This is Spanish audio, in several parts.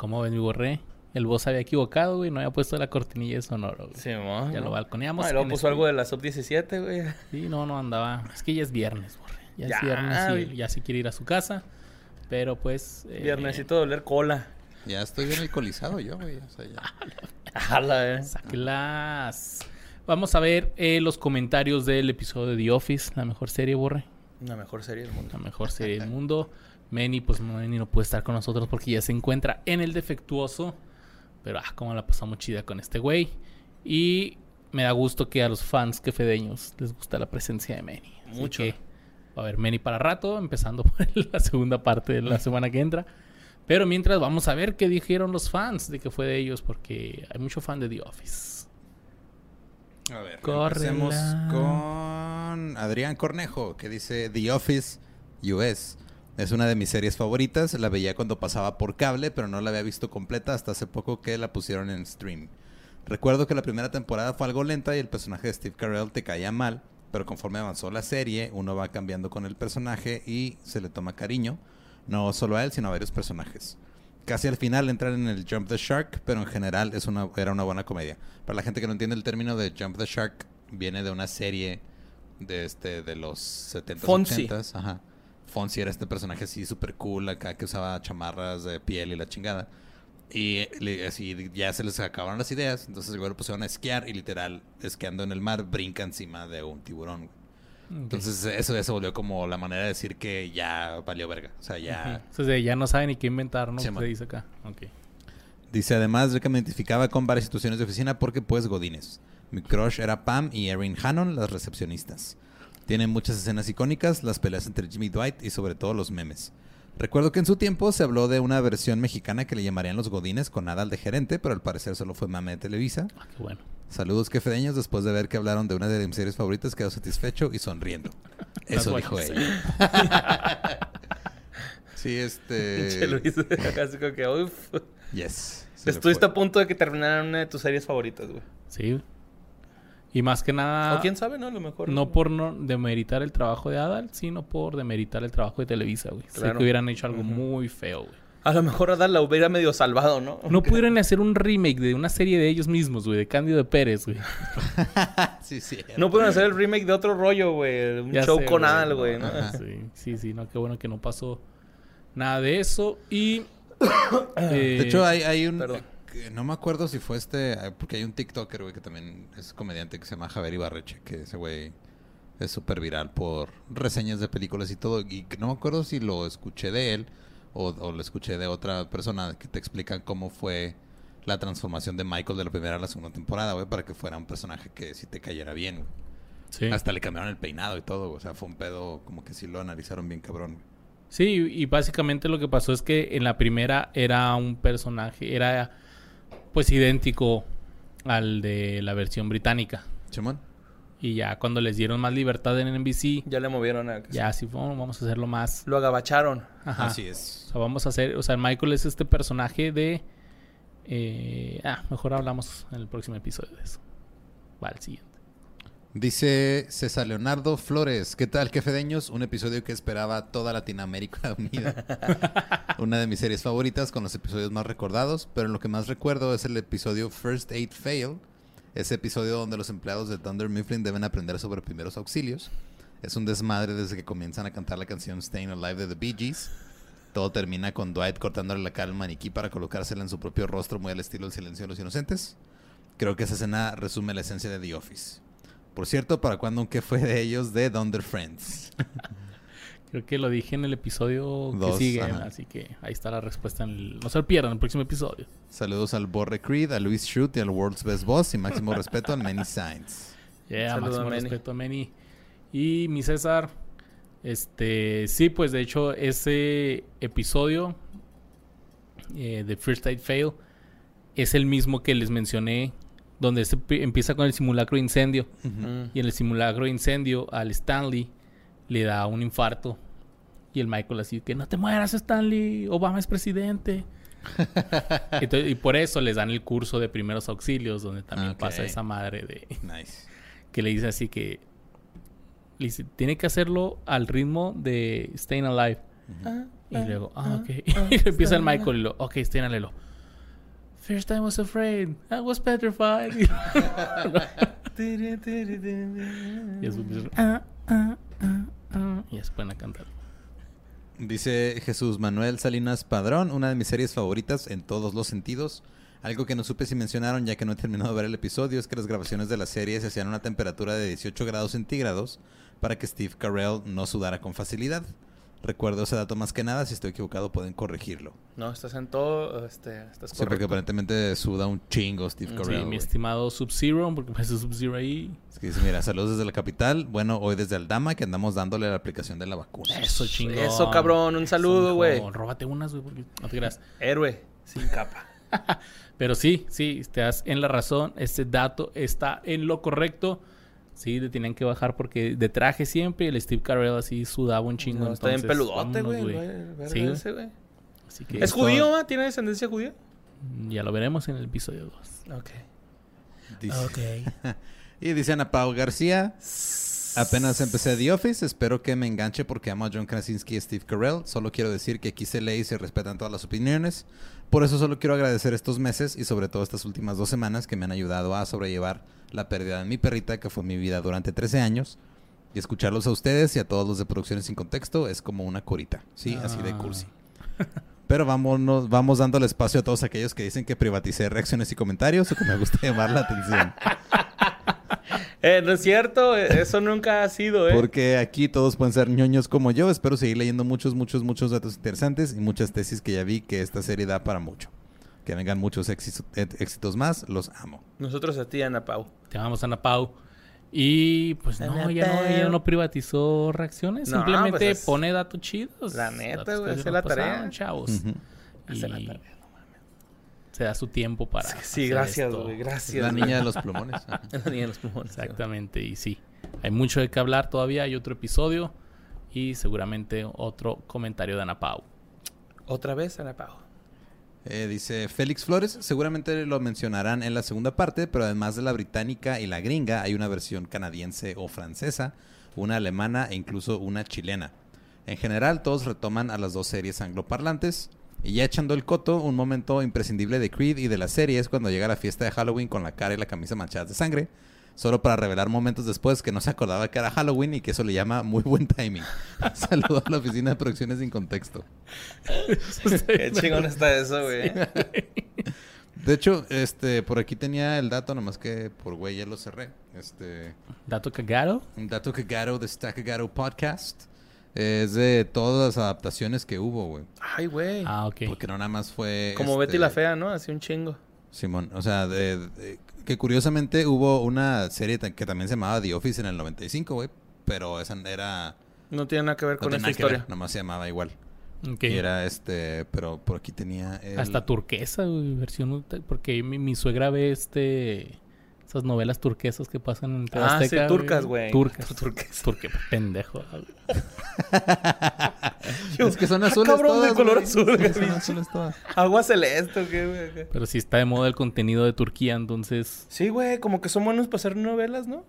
¿Cómo ven mi borré? El boss había equivocado, güey. No había puesto la cortinilla de sonoro, güey. Sí, mo, Ya ¿no? lo balconeamos. Ah, luego puso este- algo de la sub-17, güey. Sí, no, no andaba. Es que ya es viernes, borré. Ya, Ya, es viernes y ya se quiere ir a su casa. Pero pues. eh, Viernesito de oler cola. Ya estoy bien alcoholizado yo, güey. O sea, ya. Jala, eh. Sáquelas. Vamos a ver eh, los comentarios del episodio de The Office, la mejor serie, Borre. La mejor serie del mundo. La mejor serie del mundo. Manny, pues Manny no puede estar con nosotros porque ya se encuentra en el defectuoso. Pero ah, cómo la pasamos chida con este güey. Y me da gusto que a los fans quefedeños les gusta la presencia de Manny. Así Mucho. que va a haber Manny para rato, empezando por la segunda parte de la semana que entra. Pero mientras vamos a ver qué dijeron los fans de que fue de ellos, porque hay mucho fan de The Office. A ver, empecemos con Adrián Cornejo, que dice The Office US. Es una de mis series favoritas. La veía cuando pasaba por cable, pero no la había visto completa hasta hace poco que la pusieron en stream. Recuerdo que la primera temporada fue algo lenta y el personaje de Steve Carell te caía mal, pero conforme avanzó la serie, uno va cambiando con el personaje y se le toma cariño. No solo a él, sino a varios personajes. Casi al final entran en el Jump the Shark, pero en general es una, era una buena comedia. Para la gente que no entiende el término de Jump the Shark, viene de una serie de este de los 70s, Fonzie. 80s. Ajá. Fonzie era este personaje así súper cool acá que usaba chamarras de piel y la chingada. Y le- así ya se les acabaron las ideas, entonces luego pusieron a esquiar y literal, esquiando en el mar, brinca encima de un tiburón. güey. Entonces eso ya se volvió como la manera de decir que ya valió verga. O sea, ya... Entonces ya no saben ni qué inventar, ¿no? Sí, Se dice acá. Ok. Dice además de que me identificaba con varias situaciones de oficina porque pues godines. Mi crush era Pam y Erin Hannon, las recepcionistas. Tiene muchas escenas icónicas, las peleas entre Jimmy Dwight y sobre todo los memes. Recuerdo que en su tiempo se habló de una versión mexicana que le llamarían Los Godines con Adal de gerente, pero al parecer solo fue mame de Televisa. Ah, qué bueno. Saludos quefedeños, después de ver que hablaron de una de mis series favoritas quedó satisfecho y sonriendo. Eso dijo ella. sí, Pinche este... Luis. Así como que, uff. Yes. Estuviste a punto de que terminara una de tus series favoritas, güey. Sí. Y más que nada, o quién sabe, ¿no? A lo mejor. No por no demeritar el trabajo de Adal, sino por demeritar el trabajo de Televisa, güey. Sé Claro. que hubieran hecho algo muy feo, güey. A lo mejor Adal la hubiera medio salvado, ¿no? No pudieron hacer un remake de una serie de ellos mismos, güey, de Cándido de Pérez, güey. sí, sí. No pudieron hacer el remake de otro rollo, güey. Un Ya show sé, con güey. Adal, güey. Sí, sí, sí, no, qué bueno que no pasó nada de eso. Y. eh, De hecho, hay, hay un... Perdón. No me acuerdo si fue este... eh, Porque hay un TikToker, güey, que también es comediante que se llama Javier Ibarreche. Que ese güey es súper viral por reseñas de películas y todo. Y que no me acuerdo si lo escuché de él o, o lo escuché de otra persona que te explican cómo fue la transformación de Michael de la primera a la segunda temporada, güey, para que fuera un personaje que sí te cayera bien, güey. sí. Hasta le cambiaron el peinado y todo, güey. O sea, fue un pedo como que sí lo analizaron bien cabrón, güey. Sí, y básicamente lo que pasó es que en la primera era un personaje, era pues idéntico al de la versión británica. Simón. Y ya cuando les dieron más libertad en NBC, Ya le movieron a... ya así fue, "Bueno, vamos a hacerlo más. Lo agabacharon. Ajá. Así es. O sea, vamos a hacer, o sea, Michael es este personaje de... eh, ah, mejor hablamos en el próximo episodio de eso. Va al siguiente. Dice César Leonardo Flores, ¿qué tal, quefedeños? Un episodio que esperaba toda Latinoamérica unida. Una de mis series favoritas con los episodios más recordados, pero lo que más recuerdo es el episodio First Aid Fail, ese episodio donde los empleados de Thunder Mifflin deben aprender sobre primeros auxilios. Es un desmadre desde que comienzan a cantar la canción Staying Alive de The Bee Gees. Todo termina con Dwight cortándole la cara al maniquí para colocársela en su propio rostro muy al estilo del silencio de los inocentes. Creo que esa escena resume la esencia de The Office. Por cierto, ¿para cuándo qué fue de ellos de Thunder Friends? Creo que lo dije en el episodio que sigue, ajá. así que ahí está la respuesta. En el- No se lo pierdan en el próximo episodio. Saludos al Borre Creed, a Luis Shoot y al World's Best Boss y máximo respeto al Many Signs. Yeah, Saludo máximo a Manny. respeto a Manny. Y mi César, este, sí, pues de hecho ese episodio eh, de First Aid Fail es el mismo que les mencioné, donde se pi- empieza con el simulacro de incendio. Mm. Y en el simulacro de incendio al Stanley le da un infarto. Y el Michael así que no te mueras Stanley, Obama es presidente. Entonces, y por eso les dan el curso de primeros auxilios, donde también pasa esa madre de Nice. que le dice así que le dice, tiene que hacerlo al ritmo de Staying Alive. Ah, Y ah, luego, ah, ah, ok. y empieza el Michael y lo, ok, Staying Alive. First I was afraid, I was petrified. y después empiezan, "Ah, ah, ah, ah", y se ponen a cantar. Dice Jesús Manuel Salinas Padrón, una de mis series favoritas en todos los sentidos. Algo que no supe si mencionaron ya que no he terminado de ver el episodio es que las grabaciones de la serie se hacían a una temperatura de 18 grados centígrados para que Steve Carell no sudara con facilidad. Recuerdo ese dato más que nada, si estoy equivocado pueden corregirlo. No, estás en todo, este, estás Sí, porque correcto. aparentemente suda un chingo Steve Sí, Carell. mi güey. estimado Sub-Zero, porque parece Sub-Zero ahí. Es que dice, mira, saludos desde la capital. Bueno, hoy desde Aldama que andamos dándole la aplicación de la vacuna. Eso, chingón. Eso, cabrón, un saludo, güey. Róbate unas, güey, porque no te creas. Héroe, sin capa. Pero sí, sí, estás en la razón. Este dato está en lo correcto. Sí, le tenían que bajar porque de traje siempre y el Steve Carell así sudaba un chingo. No, está bien entonces, peludote, vámonos, güey. Sí, güey. ese, güey. Así que ¿Es Esto- judío, ma? ¿Tiene descendencia judía? ya lo veremos en el episodio 2. Ok. Dice- y dice Ana Pau García. Apenas empecé The Office, espero que me enganche porque amo a John Krasinski y Steve Carell. Solo quiero decir que aquí se lee y se respetan todas las opiniones. Por eso solo quiero agradecer estos meses y sobre todo estas últimas dos semanas que me han ayudado a sobrellevar la pérdida de mi perrita, que fue mi vida durante 13 años. Y escucharlos a ustedes y a todos los de Producciones Sin Contexto es como una corita, ¿sí? Así de Ah. cursi. Pero vámonos, vamos dando el espacio a todos aquellos que dicen que privaticé reacciones y comentarios o que me gusta llamar la atención. Eh, no es cierto, eh, eso nunca ha sido, ¿eh? Porque aquí todos pueden ser ñoños como yo. Espero seguir leyendo muchos, muchos, muchos datos interesantes y muchas tesis que ya vi que esta serie da para mucho. Que vengan muchos éxitos, eh, éxitos más. Los amo. Nosotros a ti, Ana Pau. Te amamos Ana Pau. Y pues no, ya no, ella no privatizó reacciones. No, Simplemente pues es- pone datos chidos. La neta, güey, hace la tarea. chavos. Hace la tarea, se da su tiempo para. Sí, hacer gracias, esto. güey, gracias. la niña de los plumones. Ajá. Es la niña de los plumones. sí, güey. Exactamente, y sí. Hay mucho de qué hablar todavía. Hay otro episodio. Y seguramente otro comentario de Ana Pau. Otra vez, Ana Pau. Eh, dice Félix Flores. Seguramente lo mencionarán en la segunda parte, pero además de la británica y la gringa, hay una versión canadiense o francesa, una alemana e incluso una chilena. En general, todos retoman a las dos series angloparlantes. Y ya echando el coto, un momento imprescindible de Creed y de la serie es cuando llega la fiesta de Halloween con la cara y la camisa manchadas de sangre. Solo para revelar momentos después que no se acordaba que era Halloween y que eso le llama muy buen timing. Saludo a la oficina de producciones sin contexto. Qué chingón está eso, güey. De hecho, este, por aquí tenía el dato, nomás que por güey ya lo cerré. Este, Dato cagado. un dato cagado de Stack Cagado Podcast. Es de todas las adaptaciones que hubo, güey. Ay, güey. Ah, ok. Porque no nada más fue. Como este, Betty la Fea, ¿no? Así un chingo. Simón, o sea, de- de- que curiosamente hubo una serie que también se llamaba The Office en el 95, güey. Pero esa era. No tiene nada que ver No con esta nada que ver, historia. nomás se llamaba igual. Ok. Y era este. Pero por aquí tenía. el- Hasta turquesa, güey, versión. Porque mi, mi suegra ve este. Esas novelas turquesas que pasan en TV Ah, sí, turcas, güey. Turcas. Turquesas. Turque, pendejo. Es que son Ah, azules cabrón, de color azul, Sí, güey. son azules todas. Agua celeste, ¿o ¿qué, güey? Pero sí está de moda el contenido de Turquía, entonces, Sí, güey, como que son buenos para hacer novelas, ¿no?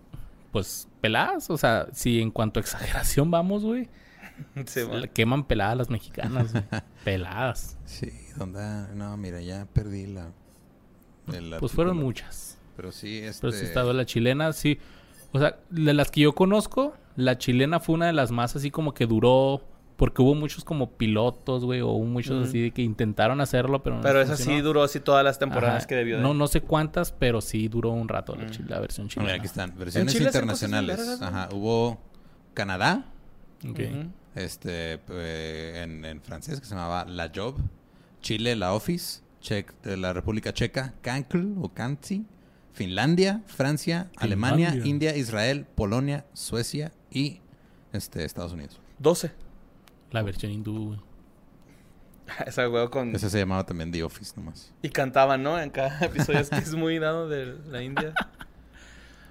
pues, peladas. O sea, si en cuanto a exageración vamos, güey, Sí, le queman peladas las mexicanas, güey. Peladas. Sí, ¿dónde? No, mira, ya perdí la. Pues fueron muchas. Pero sí, este. Pero sí estaba la chilena, sí. O sea, de las que yo conozco, la chilena fue una de las más así como que duró. Porque hubo muchos como pilotos, güey, o hubo muchos así de que intentaron hacerlo, pero no Pero esa sí duró así todas las temporadas Ajá. que debió de. No, no sé cuántas, pero sí duró un rato la, Mm. chi- la versión chilena. Mira, aquí están. Versiones internacionales. Ajá. Hubo Canadá, Ok. Este, eh, en, en francés, que se llamaba La Job. Chile, La Office. De la República Checa, Cancl o Canti. Finlandia, Francia, Alemania. India, Israel, Polonia, Suecia y este, Estados Unidos. 12. La versión hindú, güey. Esa güey con. Ese se llamaba también The Office nomás. Y cantaban, ¿no? En cada episodio. Es que es muy dado de la India.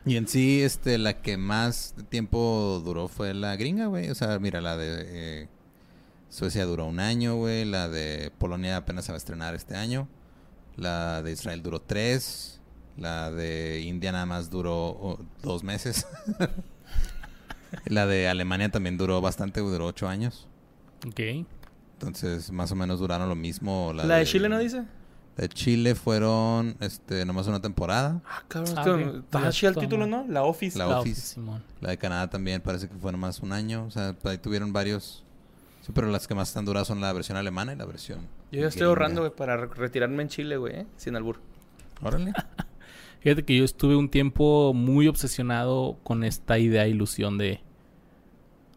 Y en sí, este, la que más tiempo duró fue la gringa, güey. O sea, mira, la de eh, Suecia duró un año, güey. La de Polonia apenas se va a estrenar este año. La de Israel duró tres. La de India nada más duró oh, dos meses. la de Alemania también duró bastante, duró ocho años. Ok. Entonces, más o menos duraron lo mismo. ¿La de Chile no dice? De Chile fueron este nomás una temporada. Ah, cabrón. Ah, esto- ok. Está Ya así el está, título, ¿no? ¿no? La Office. La La Office. Simón. La de Canadá también parece que fue nomás un año. O sea, ahí tuvieron varios. Sí, pero las que más están duras son la versión alemana y la versión. Yo ya estoy ahorrando, güey, para re- retirarme en Chile, güey, ¿eh? sin albur. Órale. Fíjate que yo estuve un tiempo muy obsesionado con esta idea ilusión de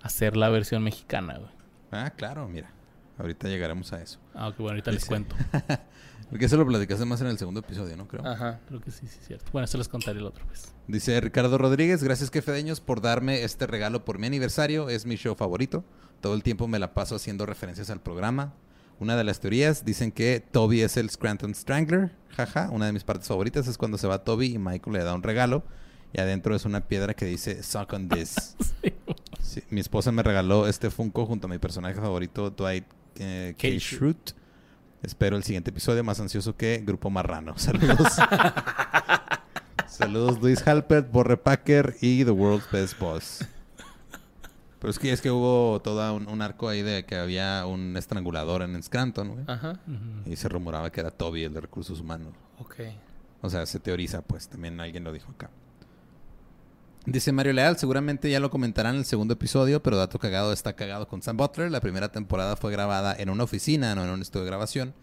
hacer la versión mexicana, güey. Ah, claro, mira. Ahorita llegaremos a eso. Ah, ok, bueno, ahorita les cuento. Porque eso lo platicaste más en el segundo episodio, ¿no? Creo. Ajá. Creo que sí, sí, cierto. Bueno, eso les contaré el otro, pues. Dice Ricardo Rodríguez, gracias Quefedeños por darme este regalo por mi aniversario. Es mi show favorito. Todo el tiempo me la paso haciendo referencias al programa. Una de las teorías dicen que Toby es el Scranton Strangler. Jaja, una de mis partes favoritas es cuando se va Toby y Michael le da un regalo. Y adentro es una piedra que dice Suck on this. Sí. Sí, mi esposa me regaló este Funko junto a mi personaje favorito, Dwight eh, K. K. Schrute. Espero el siguiente episodio más ansioso que Grupo Marrano. Saludos. Saludos Luis Halpert, Borre Packer y The World's Best Boss. Pero es que es que hubo todo un, un arco ahí de que había un estrangulador en Scranton, güey. Ajá. Y se rumoraba que era Toby, el de recursos humanos. Ok. O sea, se teoriza, pues, también alguien lo dijo acá. Dice Mario Leal, seguramente ya lo comentarán en el segundo episodio, pero dato cagado está cagado con Sam Butler. La primera temporada fue grabada en una oficina, no en un estudio de grabación.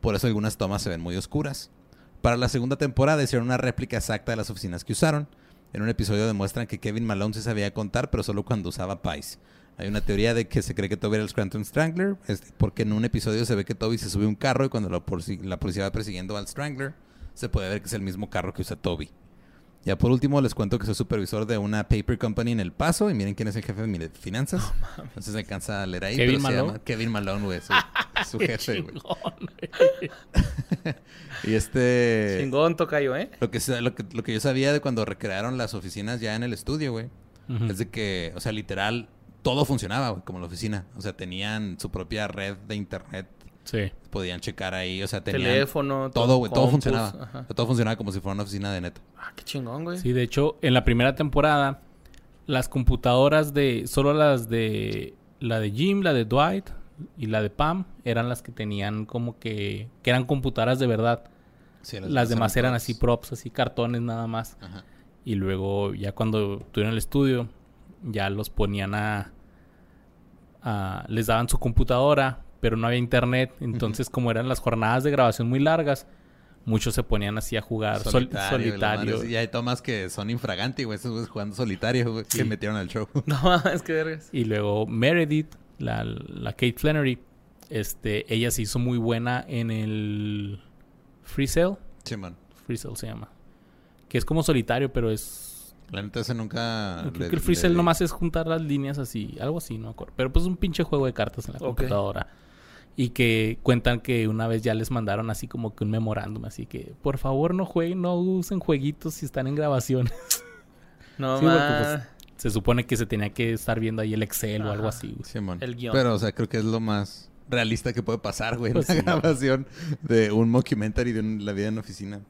Por eso algunas tomas se ven muy oscuras. Para la segunda temporada hicieron una réplica exacta de las oficinas que usaron. En un episodio demuestran que Kevin Malone sí sabía contar, pero solo cuando usaba Pies. Hay una teoría de que se cree que Toby era el Scranton Strangler, este, porque en un episodio se ve que Toby se sube a un carro y cuando la, la policía va persiguiendo al Strangler, se puede ver que es el mismo carro que usa Toby. Ya por último les cuento que soy supervisor de una paper company en El Paso y miren quién es el jefe de mis finanzas. Entonces se alcanza a leer ahí. ¿Kevin pero se Malone? llama Kevin Malone, güey. Su, jefe, güey. chingón, güey. Y este... Chingón, tocayo, ¿eh? Lo que, lo, que, lo que yo sabía de cuando recrearon las oficinas ya en el estudio, güey. Es de que, o sea, literal, todo funcionaba, güey, como la oficina. O sea, tenían su propia red de internet. Sí. Podían checar ahí, o sea, tenían... Teléfono, Todo, güey, todo funcionaba. Ajá. Todo funcionaba como si fuera una oficina de neta. Ah, qué chingón, güey. Sí, de hecho, en la primera temporada, las computadoras de. Solo las de. La de Jim, la de Dwight y la de Pam eran las que tenían como que. que eran computadoras de verdad. Sí, Las demás eran props. así props, así cartones nada más. Ajá. Y luego, ya cuando tuvieron el estudio, ya los ponían a. a- les daban su computadora, pero no había internet. Entonces, como eran las jornadas de grabación muy largas, muchos se ponían así a jugar sol- Solitario. solitario. y hay tomas que son infraganti, güey. Esos güeyes jugando solitario, güey. Sí. Que metieron al show. No, es que vergas. Y luego Meredith, la, la Kate Flannery, este, ella se hizo muy buena en el Free Cell. Chimón. Free Cell se llama. Que es como solitario, pero es... La neta, ese nunca... Creo le- que el Free le nomás es juntar las líneas así, algo así, no me acuerdo. Pero pues es un pinche juego de cartas en la computadora. Y que cuentan que una vez ya les mandaron así como que un memorándum, así que por favor no jueguen, no usen jueguitos si están en grabación. No, Sí, ma. pues, Se supone que se tenía que estar viendo ahí el Excel o algo así. güey. Simón. El guion. Pero, o sea, creo que es lo más realista que puede pasar, güey. Pues una sí. grabación de un mockumentary de un- la vida en oficina.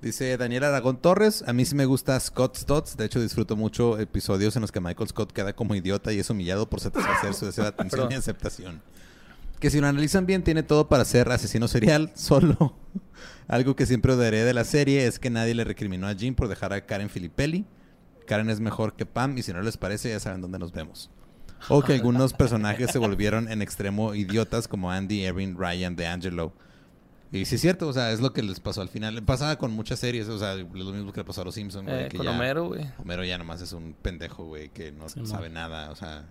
Dice Daniel Aragón Torres, a mí sí me gusta Scott Stotts, de hecho disfruto mucho episodios en los que Michael Scott queda como idiota y es humillado por satisfacer su deseo de atención y aceptación. Que si lo analizan bien tiene todo para ser asesino serial, solo algo que siempre odiaré de la serie es que nadie le recriminó a Jim por dejar a Karen Filippelli. Karen es mejor que Pam y si no les parece ya saben dónde nos vemos. O que algunos personajes se volvieron en extremo idiotas como Andy, Erin, Ryan, DeAngelo. Y sí es cierto, o sea, es lo que les pasó al final. Pasaba con muchas series, o sea, lo mismo que le pasó a los Simpsons, güey. Eh, que con ya- Homero, güey. Homero ya nomás es un pendejo, güey, que no Sí, sabe nada, o sea,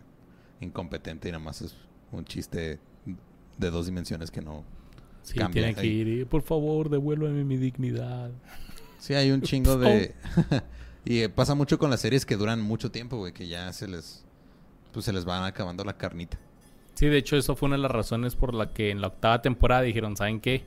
incompetente y nomás es un chiste de dos dimensiones que no... Sí, Cambia tienen que ir. y, Por favor, devuélveme mi dignidad. Sí, hay un chingo de... y eh, pasa mucho con las series que duran mucho tiempo, güey, que ya se les... Pues se les van acabando la carnita. Sí, de hecho, eso fue una de las razones por la que en la octava temporada dijeron, ¿saben qué?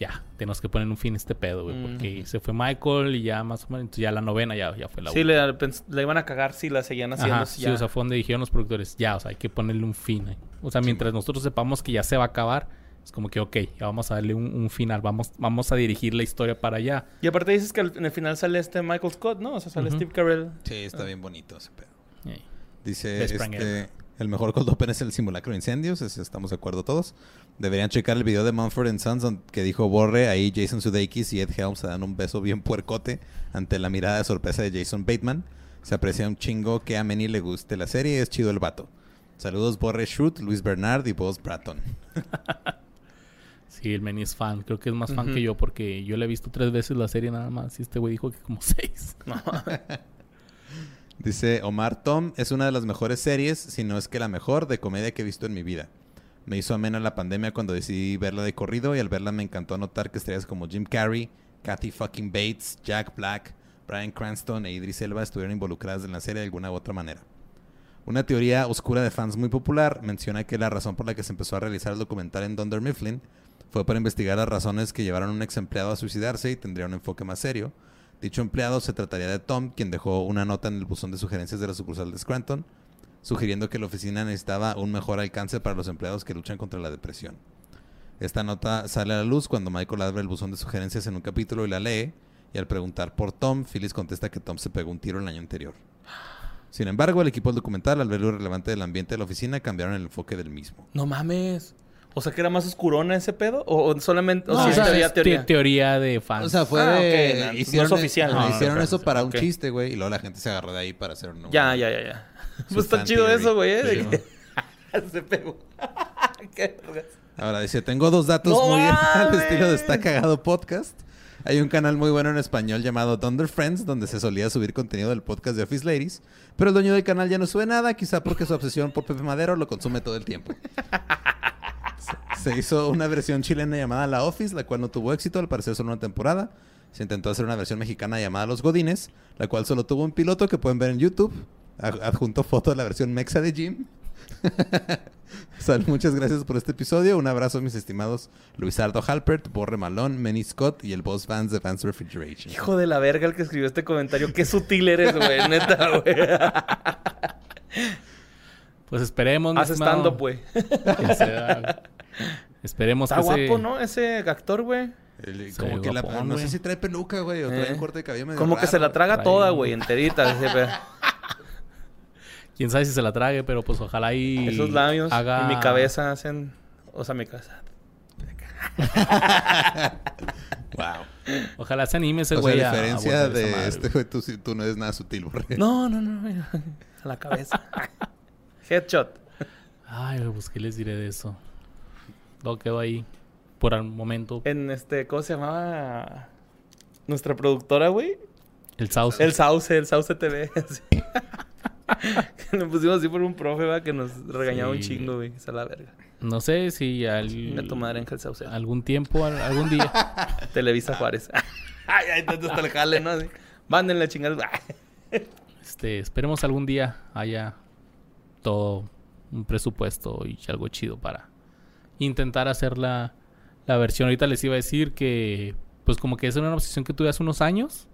Ya, tenemos que poner un fin a este pedo, güey. Porque se fue Michael y ya más o menos. Entonces ya la novena ya, ya fue la Sí, última. le, le iban a cagar si la seguían haciendo. Ajá, si sí, ya- o sea, fue donde dijeron los productores, ya, o sea, hay que ponerle un fin. ahí. O sea, mientras nosotros sepamos que ya se va a acabar, es como que, ok, ya vamos a darle un, un final, vamos, vamos a dirigir la historia para allá. Y aparte dices que al- en el final sale este Michael Scott, ¿no? O sea, sale. Steve Carell. Sí, está bien bonito ese pedo. Dice Best este, El mejor cold open es el simulacro de incendios, estamos de acuerdo todos. Deberían checar el video de Mumford Sons que dijo Borre, ahí Jason Sudeikis y Ed Helms se dan un beso bien puercote ante la mirada de sorpresa de Jason Bateman. Se aprecia un chingo que a Manny le guste la serie, es chido el vato. Saludos Borre Shoot, Luis Bernard y Boss Bratton. Sí, el Manny es fan. Creo que es más fan que yo porque yo le he visto tres veces la serie nada más. Y este güey dijo que como seis. Dice Omar Tom, es una de las mejores series, si no es que la mejor, de comedia que he visto en mi vida. Me hizo amena la pandemia cuando decidí verla de corrido y al verla me encantó notar que estrellas como Jim Carrey, Kathy fucking Bates, Jack Black, Brian Cranston e Idris Elba estuvieron involucradas en la serie de alguna u otra manera. Una teoría oscura de fans muy popular menciona que la razón por la que se empezó a realizar el documental en Dunder Mifflin fue para investigar las razones que llevaron a un ex empleado a suicidarse y tendría un enfoque más serio. Dicho empleado se trataría de Tom, quien dejó una nota en el buzón de sugerencias de la sucursal de Scranton, sugiriendo que la oficina necesitaba un mejor alcance para los empleados que luchan contra la depresión. Esta nota sale a la luz cuando Michael abre el buzón de sugerencias en un capítulo y la lee, y al preguntar por Tom, Phyllis contesta que Tom se pegó un tiro el año anterior. Sin embargo, el equipo del documental, al ver lo irrelevante del ambiente de la oficina, cambiaron el enfoque del mismo. No mames. O sea, que era más oscurona ese pedo. O, o solamente. O No, o sea, teoría, es teoría. te- teoría de fans. O sea, fue Ah, de... no, no es hicieron, oficial. No, no, hicieron no, eso no, para un chiste, güey, y luego la gente se agarró de ahí para hacer un... Ya, ya, ya, ya. Pues está chido theory. eso, güey. ¿eh? De Sí, que- Se pegó. Qué. Ahora dice, tengo dos datos ¡No muy al estilo de Está Cagado Podcast. Hay un canal muy bueno en español llamado Thunder Friends, donde se solía subir contenido del podcast de Office Ladies, pero el dueño del canal ya no sube nada, quizá porque su obsesión por Pepe Madero lo consume todo el tiempo. Se- hizo una versión chilena llamada La Office, la cual no tuvo éxito, al parecer solo una temporada. Se intentó hacer una versión mexicana llamada Los Godines, la cual solo tuvo un piloto que pueden ver en YouTube. Ad- Adjunto foto de la versión mexa de Jim. Sal, muchas gracias por este episodio. Un abrazo, mis estimados Luisardo Halpert, Borre Malón, Manny Scott y el boss fans de Fans Refrigeration. Hijo de la verga el que escribió este comentario. Qué sutil eres, güey. Neta, güey. Pues esperemos. mi Haz. Ya sea- Esperemos Está que ese- guapo, ¿no? Ese actor, güey. El- como que la- no sé si trae peluca, güey, o trae Eh. un corte de cabello medio Como que se la traga Trae toda, güey, enterita. ese pe- Quién sabe si se la trague, pero pues ojalá y Esos labios haga... en mi cabeza hacen... O sea, mi cabeza. Wow. Ojalá se anime ese O sea, güey a diferencia de madre, este güey. tú, tú no eres nada sutil, Borre. No, no, no. A la cabeza. Headshot. Ay, güey, pues qué les diré de eso. Todo quedó ahí por el momento. En este... ¿Cómo se llamaba? Nuestra productora, güey. El sauce. El Sauce, el Sauce TV. Lo pusimos así por un profe, va, que nos regañaba un chingo, güey. Esa es la verga. No sé si al... Venga tu madre, Ángel Sauce. algún tiempo, al- algún día. Televisa Juárez. ay, ay, entonces hasta el jale, ¿no? Así. Mándenle a chingar. este, esperemos algún día haya todo un presupuesto y algo chido para intentar hacer la, la versión. Ahorita les iba a decir que, pues como que esa era una obsesión que tuve hace unos años,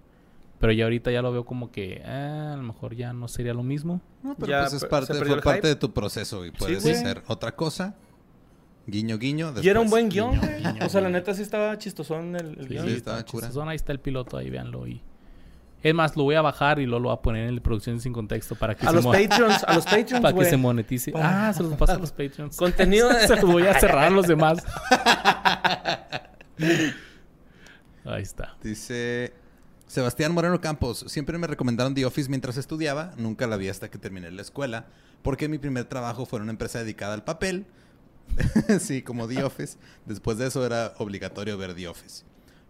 pero ya ahorita ya lo veo como que ah, a lo mejor ya no sería lo mismo. No, pero Ya pues es parte, fue parte de tu proceso y puedes güey. hacer otra cosa. Guiño, guiño. Y era un buen guion, Guiño, güey. guiño, O sea, la neta sí estaba chistosón el, el Sí, guion. sí, estaba chistosón. Ahí está el piloto, ahí véanlo. Y... Es más, lo voy a bajar y luego lo voy a poner en la producción sin contexto para que, A se, los Patreons, a los Patreons, para que se monetice. Ah, se los paso a los Patreons. Contenido de... se los voy a cerrar a los demás. Ahí está. Dice Sebastián Moreno Campos. Siempre me recomendaron The Office mientras estudiaba. Nunca la vi hasta que terminé la escuela. Porque mi primer trabajo fue en una empresa dedicada al papel. sí, como The Office. Después de eso era obligatorio ver The Office.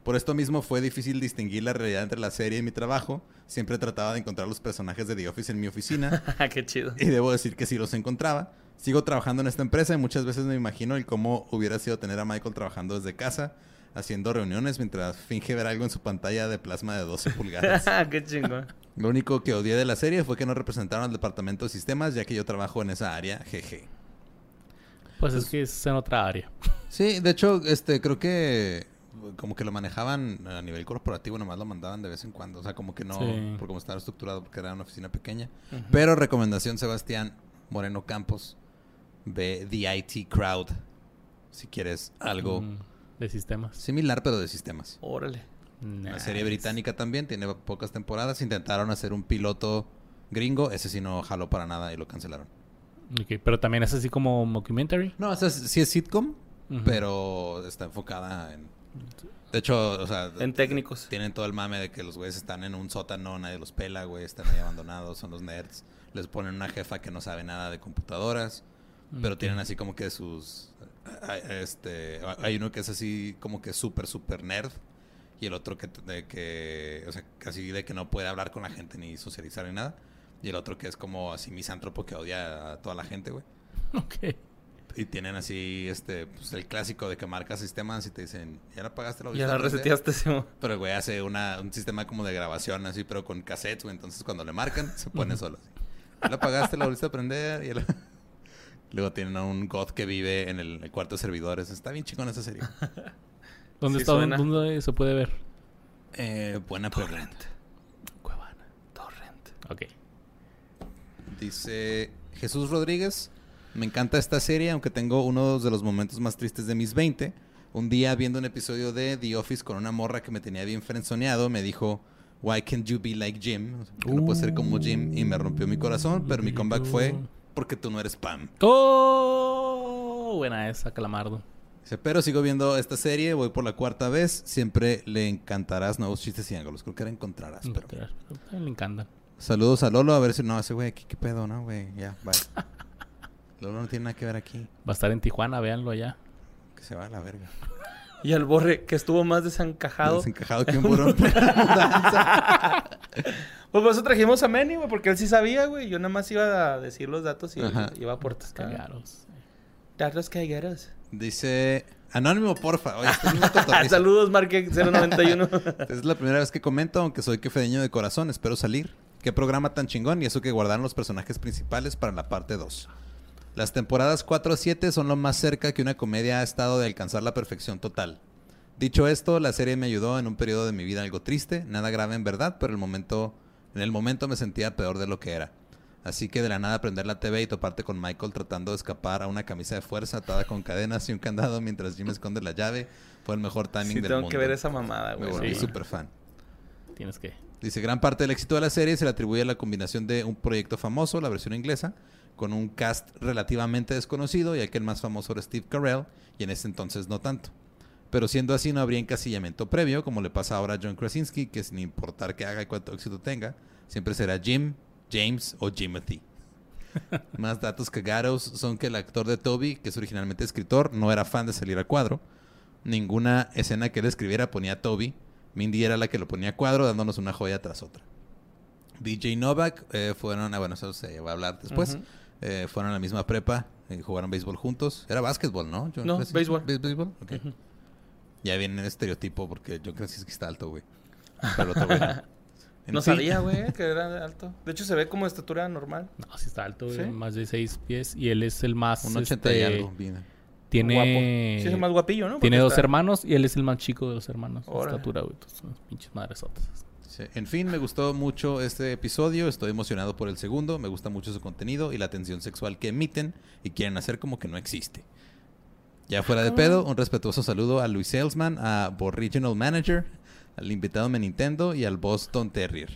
Por esto mismo fue difícil distinguir la realidad entre la serie y mi trabajo. Siempre trataba de encontrar los personajes de The Office en mi oficina. Qué chido. Y debo decir que sí los encontraba. Sigo trabajando en esta empresa y muchas veces me imagino el cómo hubiera sido tener a Michael trabajando desde casa, haciendo reuniones mientras finge ver algo en su pantalla de plasma de 12 pulgadas. Qué chingón. Lo único que odié de la serie fue que no representaron al departamento de sistemas, ya que yo trabajo en esa área, jeje. Pues es que es en otra área. Sí, de hecho, este, creo que como que lo manejaban a nivel corporativo, nomás lo mandaban de vez en cuando. O sea, como que no, Sí. por como estaba estructurado, porque era una oficina pequeña. Pero recomendación, Sebastián Moreno Campos, ve The IT Crowd, si quieres algo Mm, de sistemas. similar, pero de sistemas. Órale. Una serie Nice. británica también, tiene pocas temporadas. Intentaron hacer un piloto gringo, ese sí no jaló para nada y lo cancelaron. Ok, Pero también es así como mockumentary. No, o sea, sí es sitcom, pero está enfocada en... De hecho, o sea, En técnicos. tienen todo el mame de que los güeyes están en un sótano, nadie los pela, güey, están ahí abandonados, son los nerds. Les ponen una jefa que no sabe nada de computadoras, pero Ok. tienen así como que sus... Este, hay uno que es así como que súper, súper nerd. Y el otro que, de que, o sea, casi de que no puede hablar con la gente ni socializar ni nada. Y el otro que es como así misántropo que odia a toda la gente, güey. Ok. Y tienen así, este, pues el clásico de que marcas sistemas y te dicen, ya la pagaste la Ya la a prender?" reseteaste, Simón. Pero el güey hace una, un sistema como de grabación así, pero con cassettes, güey. Entonces cuando le marcan, se pone solo así. Ya la pagaste, la volviste a prender. Y la- Luego tienen a un god que vive en el, el cuarto de servidores. Está bien chingón esa serie. ¿Dónde Sí está? suena. ¿Dónde se puede ver? Eh, buena pregunta. Cuevana. Torrent. Ok. Dice Jesús Rodríguez. Me encanta esta serie, aunque tengo uno de los momentos más tristes de mis 20. Un día viendo un episodio de The Office con una morra que me tenía bien frenzoneado, me dijo, Why can't you be like Jim? O sea, ¿por qué no puedes ser como Jim? Y me rompió mi corazón, pero mi comeback fue, porque tú no eres Pam. ¡Oh! Buena esa, Calamardo. Dice, pero sigo viendo esta serie, voy por la cuarta vez, siempre le encantarás nuevos chistes y ángulos. Creo que ahora encontrarás, pero... Le encanta. Saludos a Lolo, a ver si no, ese güey qué pedo, ¿no, güey? Ya, bye. Lolo no tiene nada que ver aquí, Va a estar en Tijuana, véanlo allá. que se va a la verga. Y al borre, que estuvo más desencajado. Desencajado que un mudanza. Pues por eso trajimos a Manny, güey, porque él sí sabía, güey. Yo nada más iba a decir los datos y Ajá. iba a aportar. Cagaros. Datos cagaros. Dice, anónimo, porfa. Oye, es. Saludos, Marque 091. Es la primera vez que comento, aunque soy quefedeño de corazón, espero salir. Qué programa tan chingón y eso que guardaron los personajes principales para la parte 2. Las temporadas 4 a 7 son lo más cerca que una comedia ha estado de alcanzar la perfección total. Dicho esto, la serie me ayudó en un periodo de mi vida algo triste, nada grave en verdad, pero el momento, en el momento me sentía peor de lo que era. Así que de la nada prender la TV y toparte con Michael tratando de escapar a una camisa de fuerza atada con cadenas y un candado mientras Jim esconde la llave fue el mejor timing sí, del tengo mundo. que ver esa mamada, Me güey. volví Sí. súper fan. Tienes que. Dice, gran parte del éxito de la serie se le atribuye a la combinación de un proyecto famoso, la versión inglesa, con un cast relativamente desconocido, ya que el más famoso era Steve Carell, y en ese entonces no tanto. Pero siendo así, no habría encasillamiento previo, como le pasa ahora a John Krasinski, que sin importar qué haga y cuánto éxito tenga, siempre será Jim, James o Jimothy. Más datos cagados son que el actor de Toby, que es originalmente escritor, no era fan de salir a cuadro. Ninguna escena que él escribiera ponía Toby. Mindy era la que lo ponía a cuadro, dándonos una joya tras otra. DJ Novak eh, fueron, ah, bueno, eso se va a hablar después. Eh, fueron a la misma prepa, y jugaron béisbol juntos. Era básquetbol, ¿no? John No, Krasinski? béisbol. ¿Béis- béisbol? Ya viene el estereotipo porque John Krasinski está alto, güey. Pero otro güey no. Sabía, güey, que era alto. De hecho, se ve como de estatura normal. No, sí está alto, güey, ¿Sí? más de 6 pies. Y él es el más. Un 80 y este, algo. viene. Tiene. Guapo. Sí, es el más guapillo, ¿no? Tiene dos está- hermanos y él es el más chico de los hermanos. de estatura, güey. Entonces, pinches madresotas. Sí. En fin, me gustó mucho este episodio. Estoy emocionado por el segundo. Me gusta mucho su contenido y la tensión sexual que emiten y quieren hacer como que no existe. Ya fuera de pedo, un respetuoso saludo a Luis Salesman, a Bo Regional Manager, al invitado de Nintendo y al boss Don Terrier.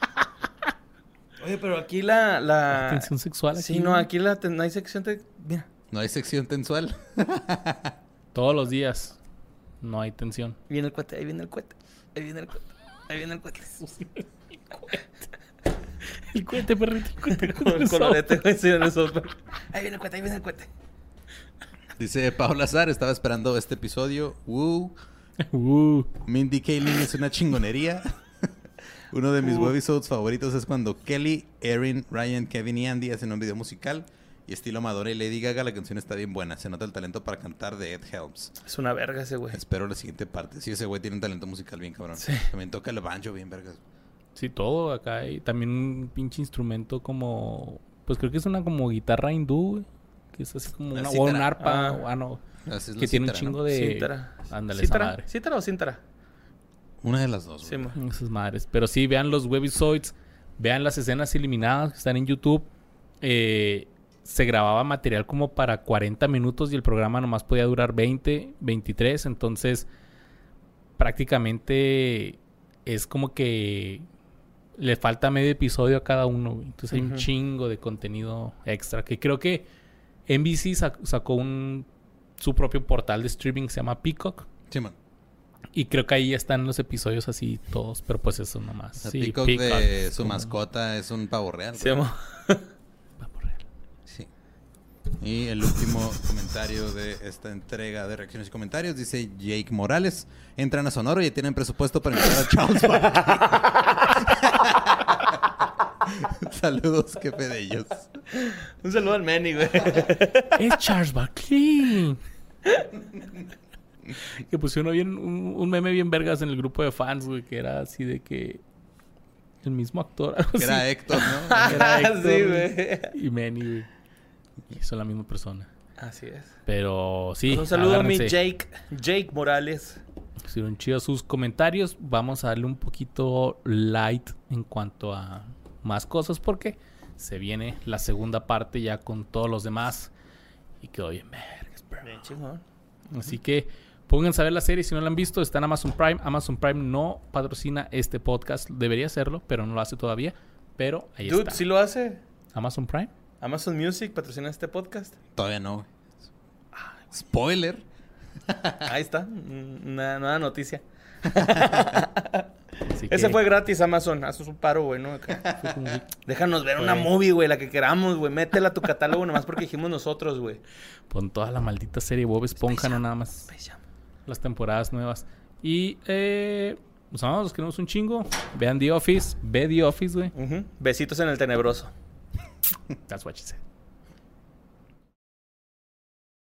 Oye, pero aquí la... la... Tensión sexual. Sí, aquí, no, güey. aquí la ten- no hay sección de... Mira, ¿No hay sección tensual? Todos los días. No hay tensión. viene el cohete, ahí viene el cohete. Ahí viene el cohete. Ahí viene el cohete. El cohete, perrito. El cohete. Con el colorete, güey, sí, en el software. Ahí viene el cohete, ahí viene el cohete. Dice Paula Azar, estaba esperando este episodio. Woo. Uh, Mindy Kaling es una chingonería. Uno de mis Uh. webisodes favoritos es cuando Kelly, Erin, Ryan, Kevin y Andy hacen un video musical. Y estilo Madonna y Lady Gaga, la canción está bien buena. Se nota el talento para cantar de Ed Helms. Es una verga ese güey. Espero la siguiente parte. Sí, ese güey tiene un talento musical bien cabrón. Sí. También toca el banjo bien vergas. sí, todo acá. hay también un pinche instrumento como. Pues creo que es una como guitarra hindú, güey. Que es así como una. O un cítara. arpa. Ah. o- ah, no. Es Que tiene un chingo de. Cítara. Ándale, esa ¿Cítara? madre. ¿Cítara o cíntara? Una de las dos. Sí, güey. mo. Esas madres. Pero sí, vean los webisodes. Vean las escenas eliminadas que están en YouTube. Eh, se grababa material como para 40 minutos y el programa nomás podía durar 20, 23. Entonces, prácticamente es como que le falta medio episodio a cada uno, güey. Entonces hay un chingo de contenido extra que creo que NBC sac- sacó un su propio portal de streaming que se llama Peacock Simón. y creo que ahí ya están los episodios así todos, pero pues eso nomás. O sea, Sí, Peacock Peacock de su como- mascota es un pavo real. Se güey. llama- Pavo real. Sí. Y el último comentario de esta entrega de reacciones y comentarios dice Jake Morales. Entran a Sonoro y tienen presupuesto para invitar a Charles Barkley. Saludos, jefe de ellos. Un saludo al Manny, güey. Es Charles Barkley. que pusieron bien un, un meme bien vergas en el grupo de fans, güey, que era así de que el mismo actor, algo Que era. Héctor, ¿no? Era Héctor, sí, güey. Y Manny, güey. Y son la misma persona. Así es. Pero sí. un saludo a mi agárrense. Jake. Jake Morales. Estuvieron chidos sus comentarios. Vamos a darle un poquito light en cuanto a más cosas porque se viene la segunda parte ya con todos los demás. Y quedó bien vergas. Así que pónganse a ver la serie si no la han visto. Está en Amazon Prime. Amazon Prime no patrocina este podcast. Debería hacerlo, pero no lo hace todavía. Pero ahí Dude, está. ¿sí lo hace? Amazon Prime. Amazon Music patrocina este podcast. Todavía no. güey. Spoiler. Ahí está. Una nueva noticia. Así Ese que fue gratis, Amazon. Haz un paro, güey, ¿no? Déjanos ver una movie, güey, la que queramos, güey. Métela a tu catálogo nomás porque dijimos nosotros, güey. Pon toda la maldita serie Bob Esponja, no nada más. las temporadas nuevas. Y eh, pues vamos, los queremos un chingo. Vean The Office, ve The Office, güey. Besitos en el tenebroso. That's what she said.